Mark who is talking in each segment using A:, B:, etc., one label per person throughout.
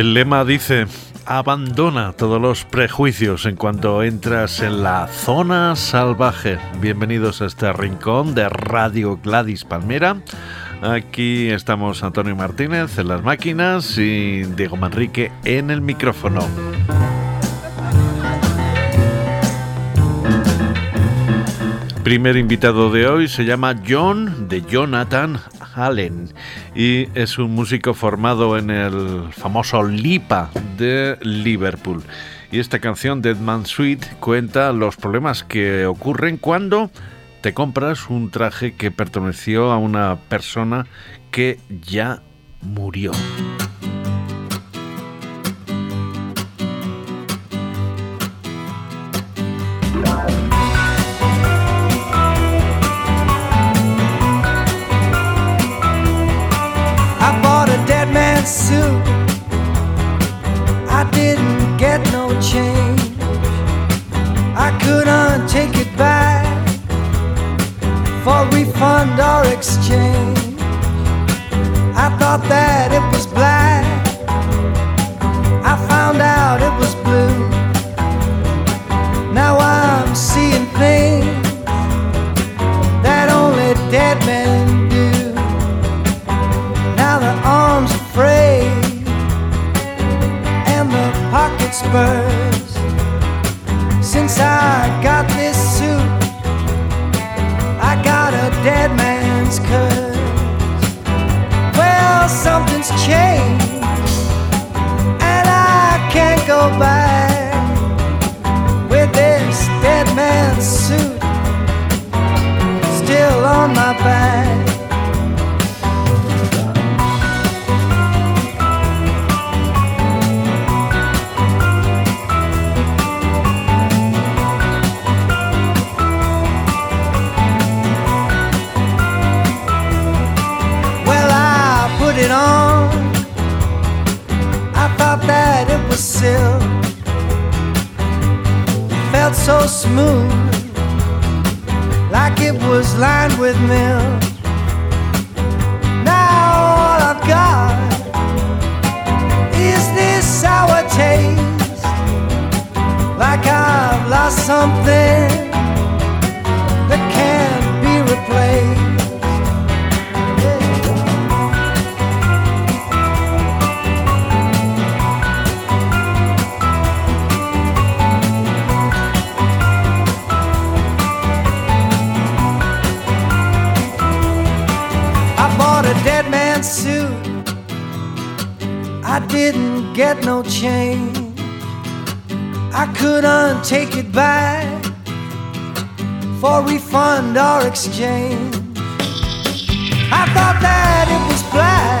A: El lema dice, abandona todos los prejuicios en cuanto entras en la zona salvaje. Bienvenidos a este rincón de Radio Gladys Palmera. Aquí estamos Antonio Martínez en las máquinas y Diego Manrique en el micrófono. Primer invitado de hoy se llama John de Jonathan Allen y es un músico formado en el famoso Lipa de Liverpool. Y esta canción, Dead Man Suite, cuenta los problemas que ocurren cuando te compras un traje que perteneció a una persona que ya murió. Something take it back for refund or exchange. I thought that it was black.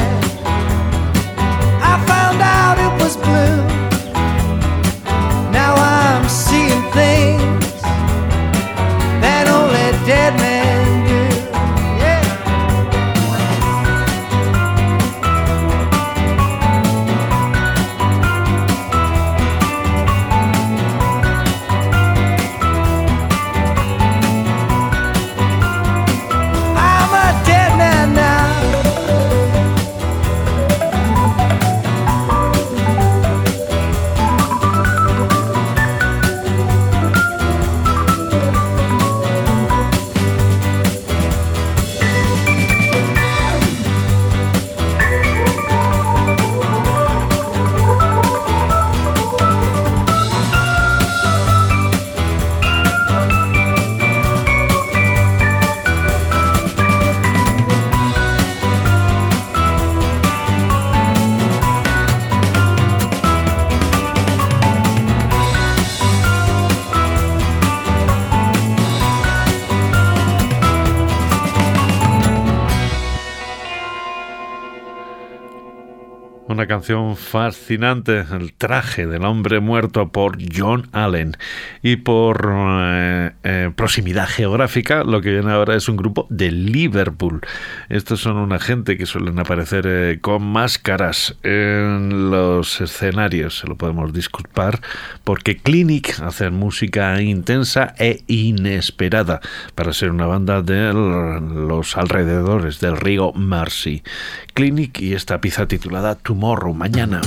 A: Fascinante, El traje del hombre muerto por John Allen. Y por eh, eh, proximidad geográfica, lo que viene ahora es un grupo de Liverpool. Estos son una gente que suelen aparecer eh, con máscaras en los escenarios, se lo podemos disculpar, porque Clinic hacen música intensa e inesperada para ser una banda de los alrededores del río Marcy. Clinic y esta pieza titulada Tomorrow, mañana.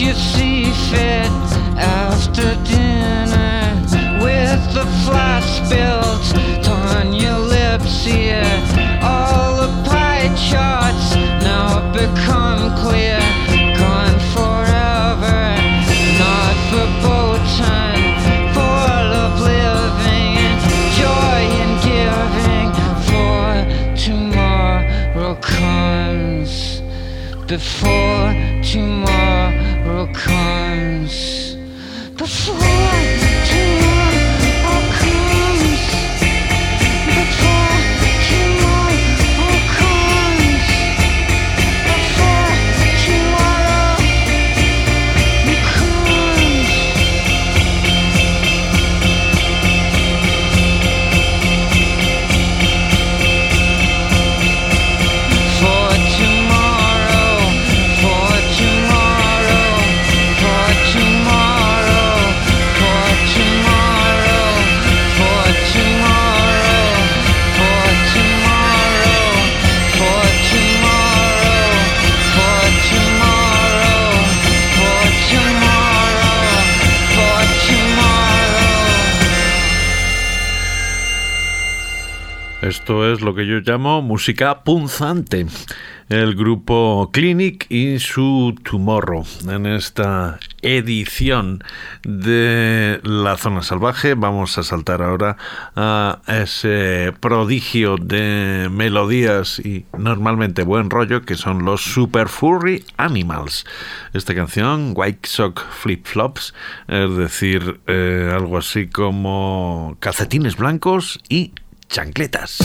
B: you see fit after dinner with the fly spilled on your lips here. All the pie charts now become clear, gone forever, not for bow time, full of living joy in giving. For tomorrow comes before tomorrow.
C: Esto es lo que yo llamo música punzante. El grupo Clinic y su Tomorrow. En esta edición de La Zona Salvaje vamos a saltar ahora a ese prodigio de melodías y normalmente buen rollo que son los Super Furry Animals. Esta canción, White Sock Flip Flops, es decir, eh, algo así como calcetines blancos y chancletas.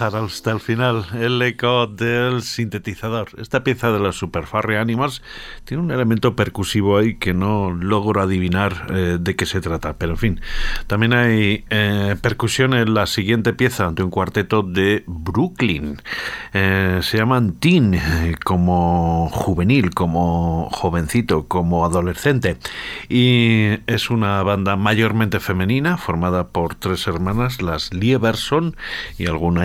C: Hasta el final el eco del sintetizador. Esta pieza de los Super Furry Animals tiene un elemento percusivo ahí que no logro adivinar eh, de qué se trata, pero en fin. También hay eh, percusión en la siguiente pieza de un cuarteto de Brooklyn. Eh, se llaman Teen, como juvenil, como jovencito, como adolescente. Y es una banda mayormente femenina, formada por tres hermanas, las Lieberson y algún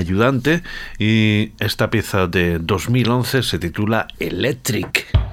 C: Y esta pieza de 2011 se titula Electric.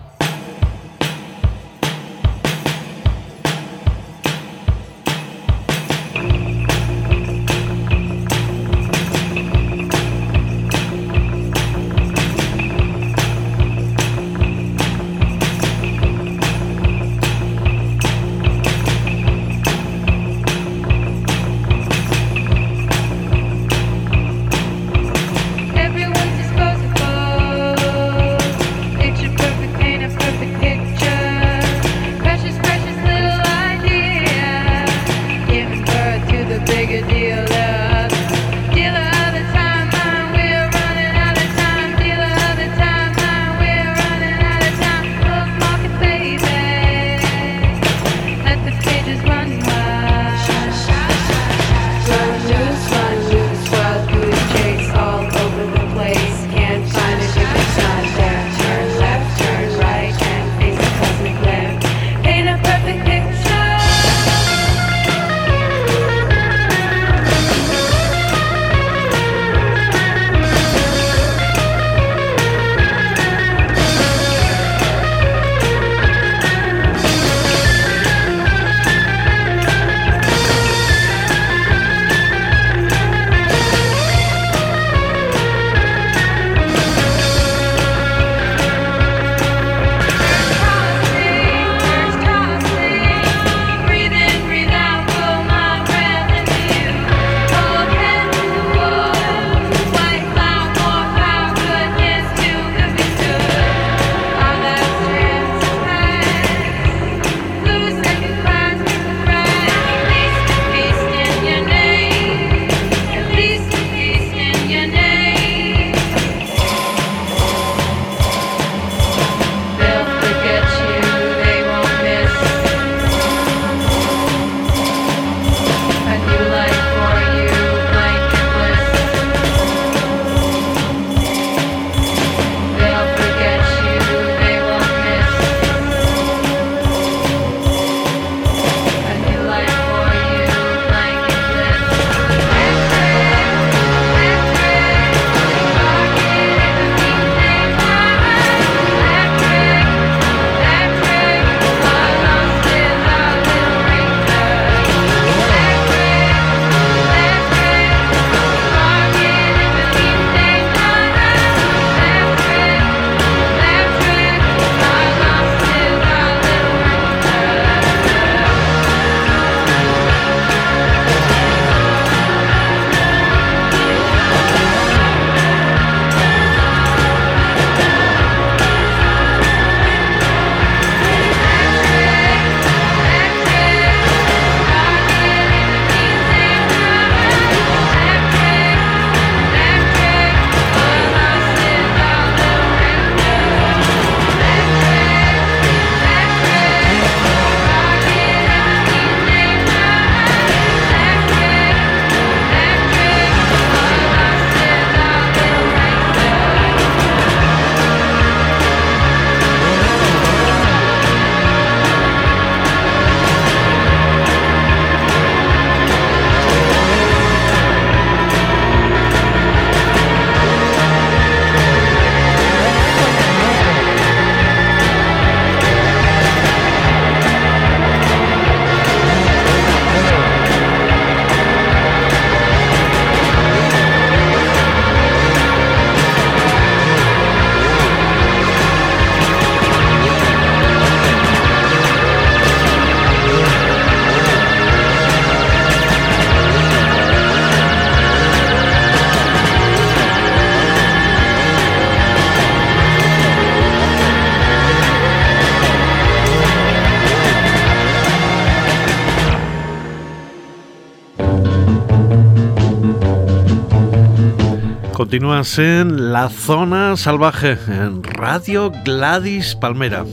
C: Continúas en la zona salvaje en Radio Gladys Palmera.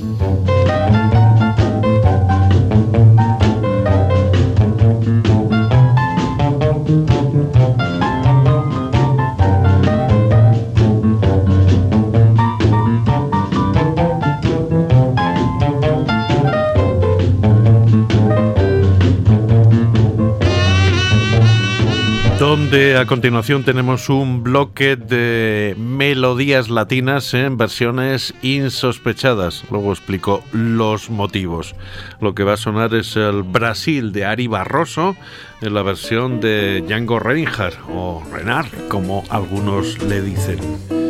C: A continuación tenemos un bloque de melodías latinas en versiones insospechadas. Luego explico los motivos. Lo que va a sonar es el Brasil de Ari Barroso en la versión de Django Reinhardt o Renard, como algunos le dicen.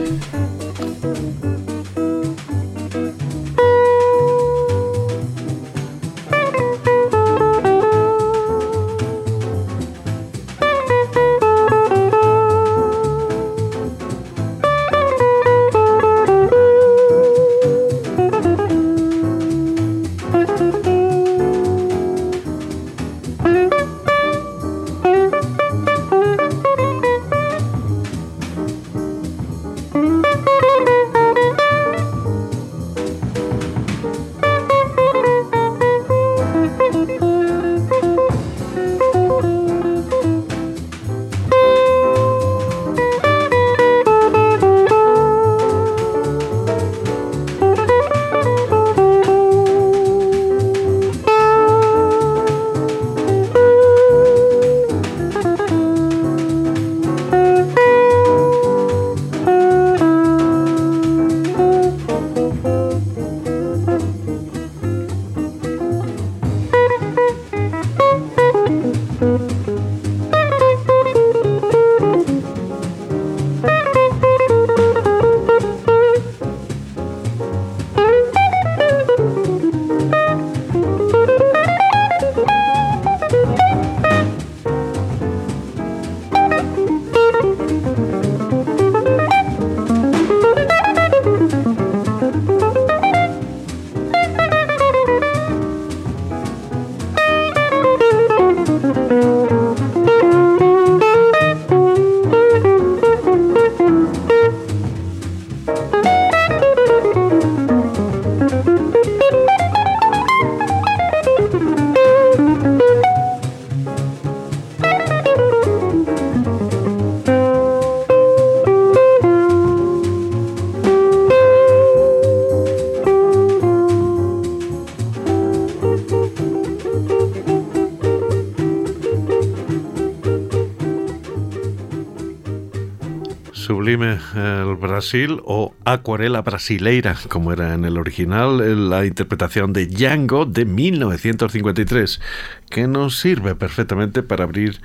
C: O Acuarela Brasileira, como era en el original, la interpretación de Django de 1953, que nos sirve perfectamente para abrir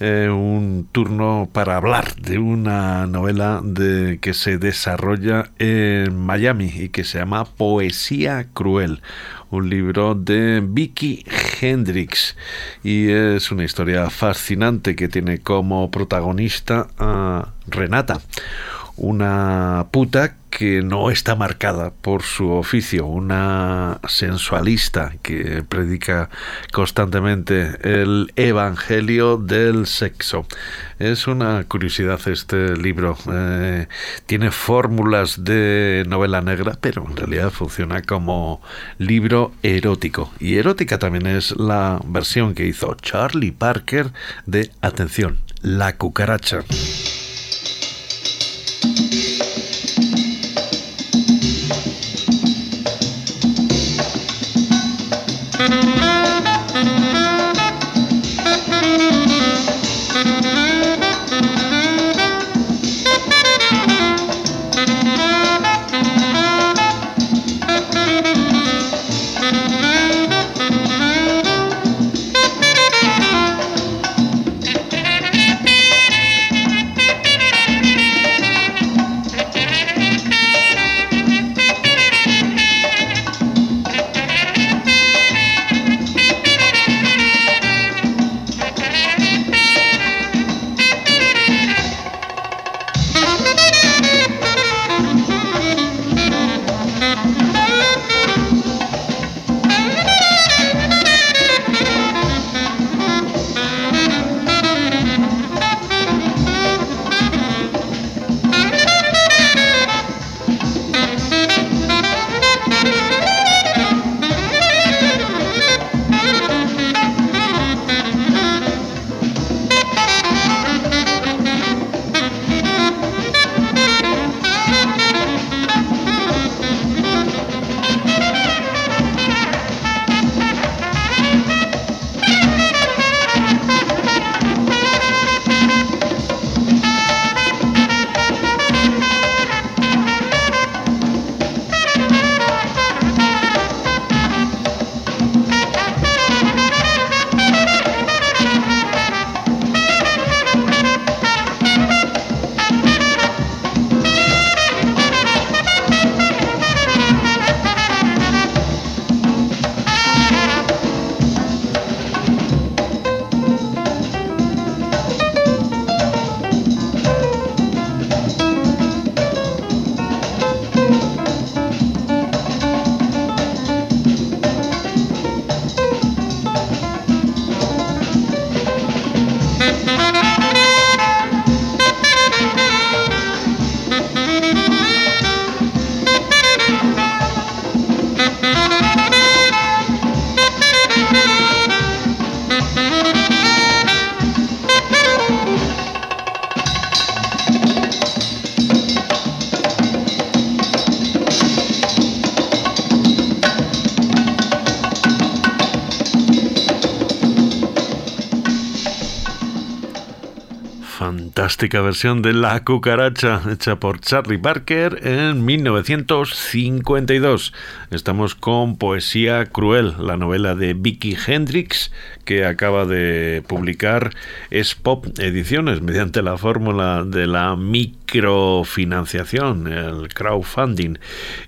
C: eh, un turno para hablar de una novela de, que se desarrolla en Miami y que se llama Poesía Cruel un libro de Vicky Hendrix. Y es una historia fascinante que tiene como protagonista a Renata, una puta que no está marcada por su oficio, una sensualista que predica constantemente el evangelio del sexo. Es una curiosidad este libro. Eh, tiene fórmulas de novela negra, pero en realidad funciona como libro erótico. Y erótica también es la versión que hizo Charlie Parker de Atención, la cucaracha. Versión de La cucaracha hecha por Charlie Parker en 1952. Estamos con Poesía Cruel, la novela de Vicky Hendrix que acaba de publicar Es Pop Ediciones mediante la fórmula de la microfinanciación, el crowdfunding.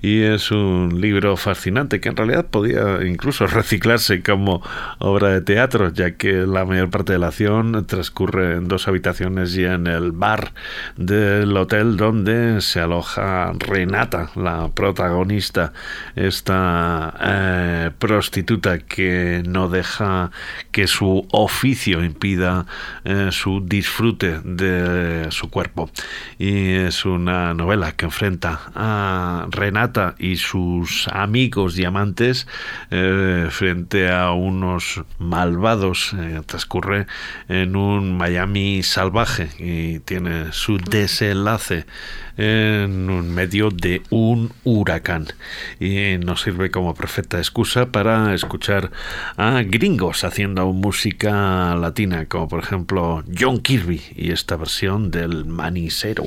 C: Y es un libro fascinante que en realidad podía incluso reciclarse como obra de teatro, ya que la mayor parte de la acción transcurre en dos habitaciones y en el bar del hotel donde se aloja Renata, la protagonista, esta eh, prostituta que no deja que su oficio impida eh, su disfrute de su cuerpo. Y es una novela que enfrenta a Renata y sus amigos diamantes eh, frente a unos malvados. Eh, transcurre en un Miami salvaje y tiene su desenlace en medio de un huracán y nos sirve como perfecta excusa para escuchar a gringos haciendo música latina como por ejemplo John Kirby y esta versión del manicero.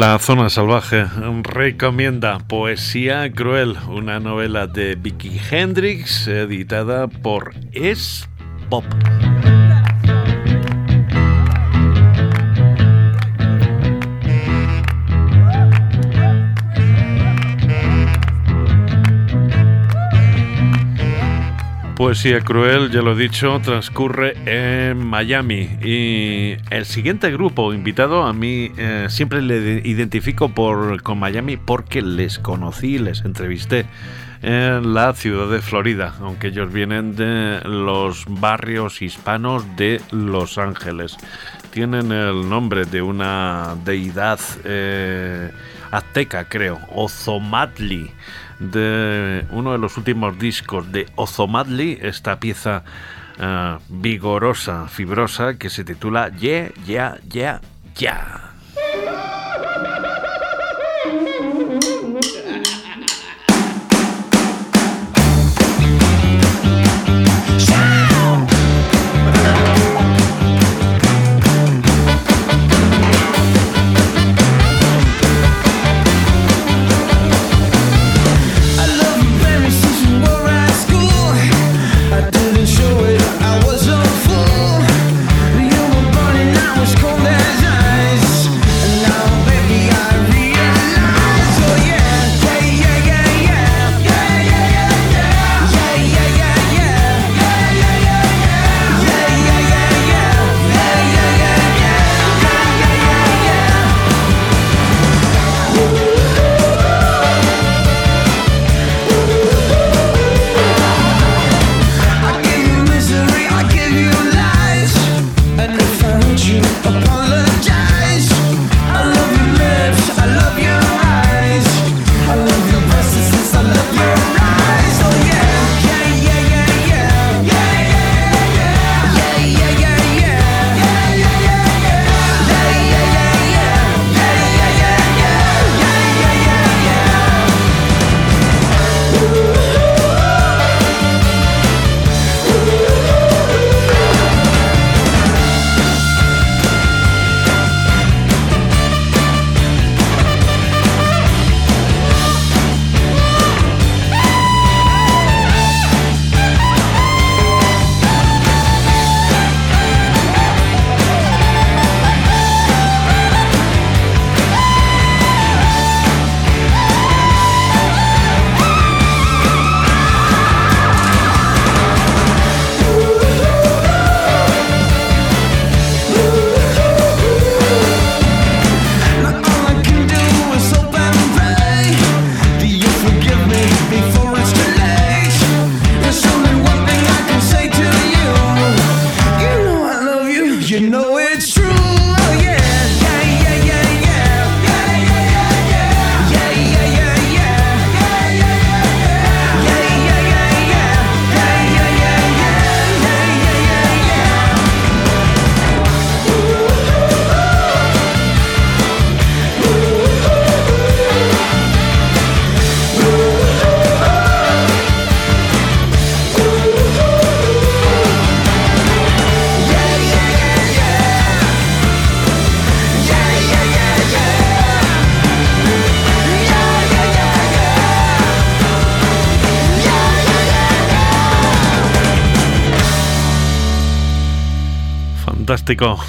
C: La Zona Salvaje recomienda Poesía Cruel, una novela de Vicky Hendrix editada por Es Pop. Poesía Cruel, ya lo he dicho, transcurre en Miami. Y el siguiente grupo invitado, a mí eh, siempre le identifico por, con Miami porque les conocí, les entrevisté en la ciudad de Florida, aunque ellos vienen de los barrios hispanos de Los Ángeles. Tienen el nombre de una deidad eh, azteca, creo, Ozomatli de uno de los últimos discos de Ozomadli, esta pieza uh, vigorosa, fibrosa, que se titula Yeah, Yeah, Yeah, Yeah.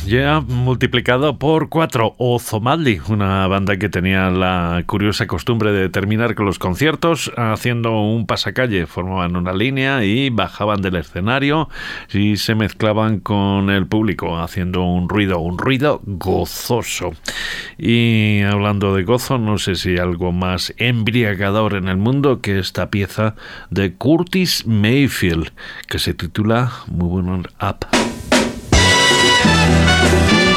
C: Ya multiplicado por cuatro. Ozomadli, una banda que tenía la curiosa costumbre de terminar con los conciertos haciendo un pasacalle. Formaban una línea y bajaban del escenario y se mezclaban con el público haciendo un ruido, un ruido gozoso. Y hablando de gozo, no sé si algo más embriagador en el mundo que esta pieza de Curtis Mayfield que se titula Moving Up. Thank you.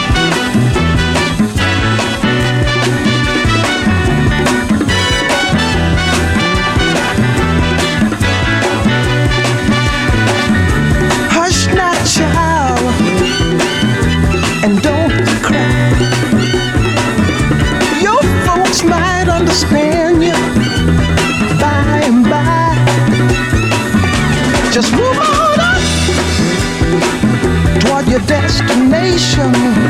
C: Destination.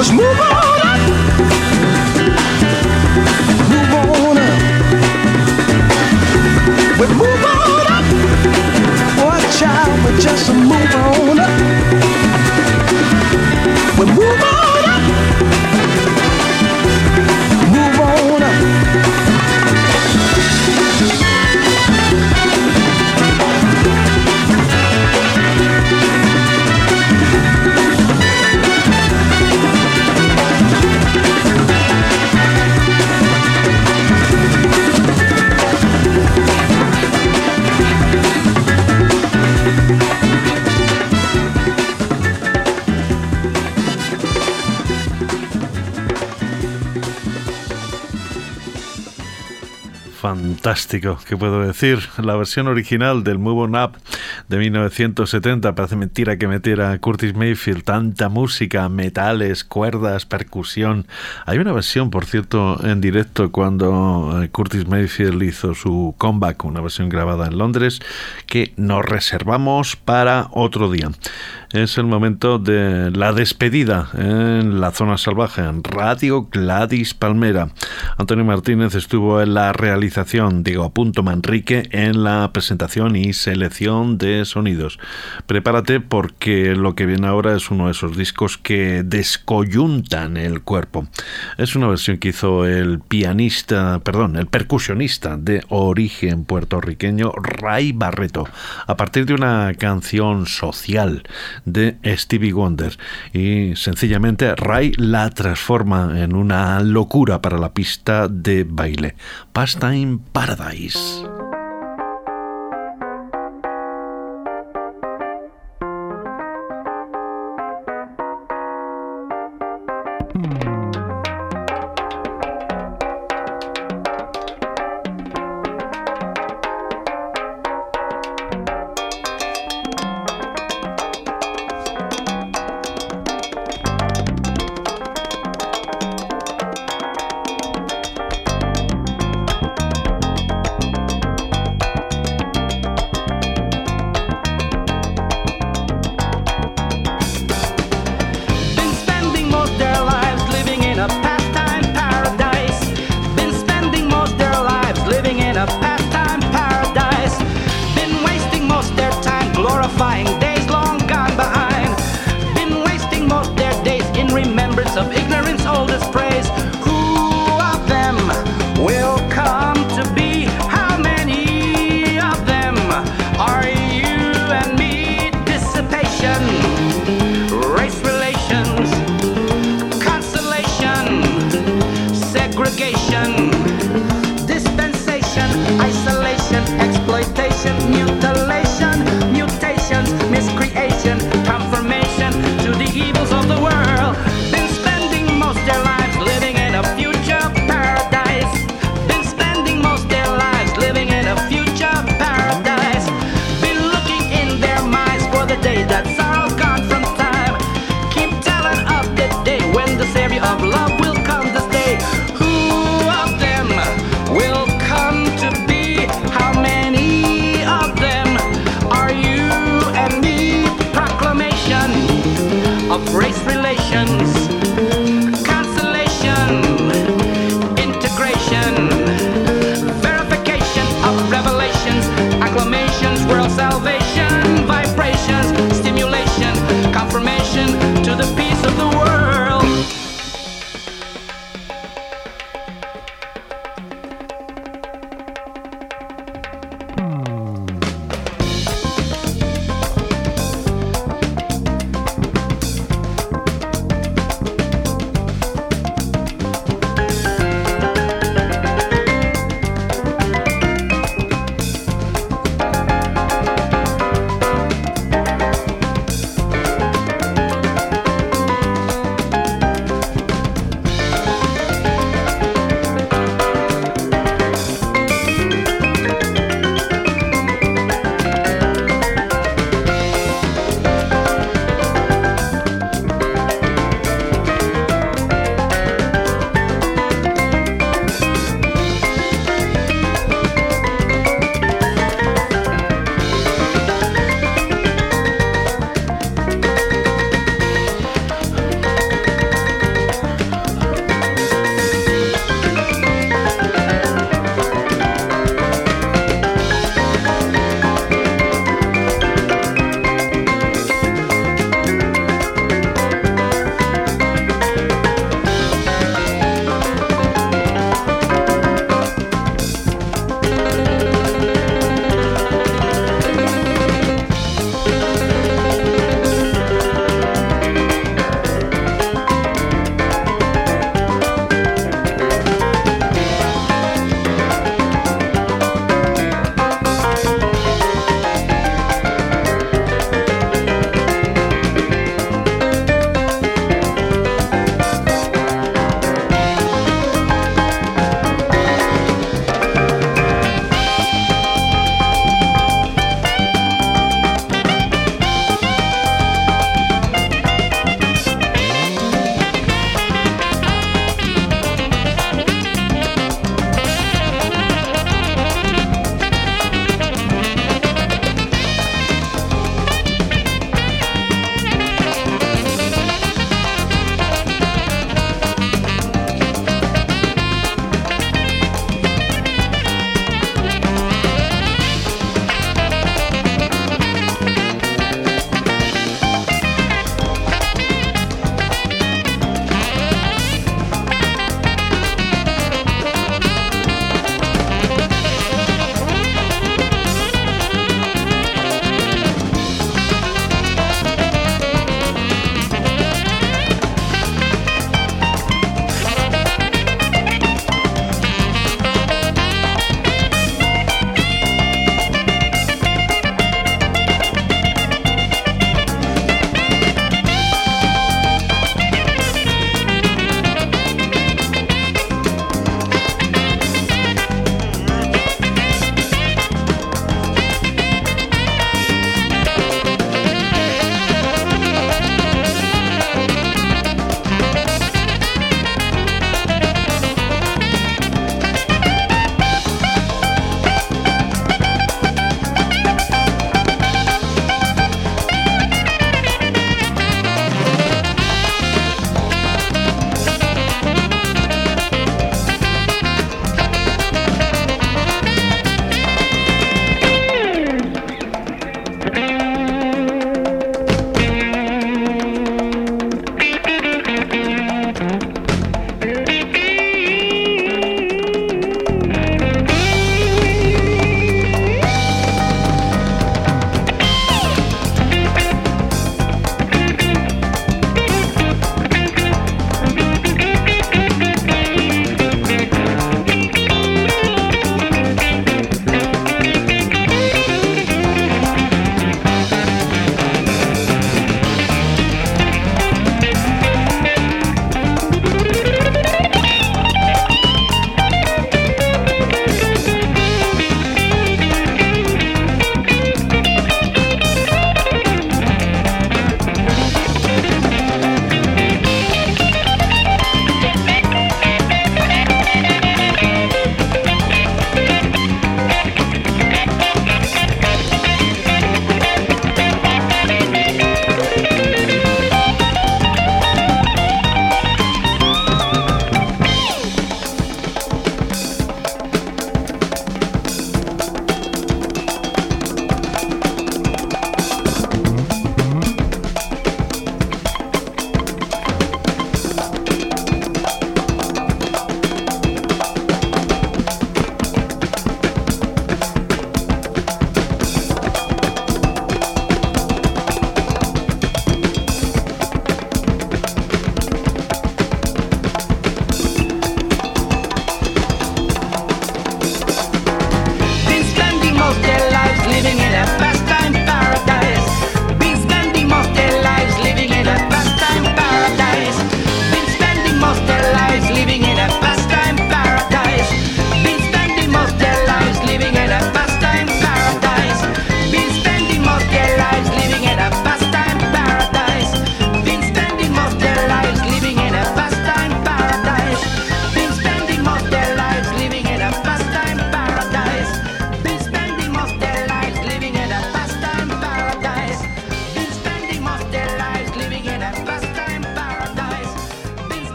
C: just move on. Fantástico, ¿qué puedo decir? La versión original del Move On Up de 1970, parece mentira que metiera Curtis Mayfield tanta música, metales, cuerdas, percusión. Hay una versión, por cierto, en directo cuando eh, Curtis Mayfield hizo su comeback, una versión grabada en Londres, que nos reservamos para otro día es el momento de la despedida en la zona salvaje, en Radio Gladys Palmera. Antonio Martínez estuvo en la realización, Diego Punto Manrique en la presentación y selección de sonidos. Prepárate porque lo que viene ahora es uno de esos discos que descoyuntan el cuerpo. Es una versión que hizo el pianista, perdón, el percusionista de origen puertorriqueño Ray Barreto, a partir de una canción social
D: de Stevie Wonder y sencillamente Ray la transforma en una locura para la pista de baile. Pastime Paradise.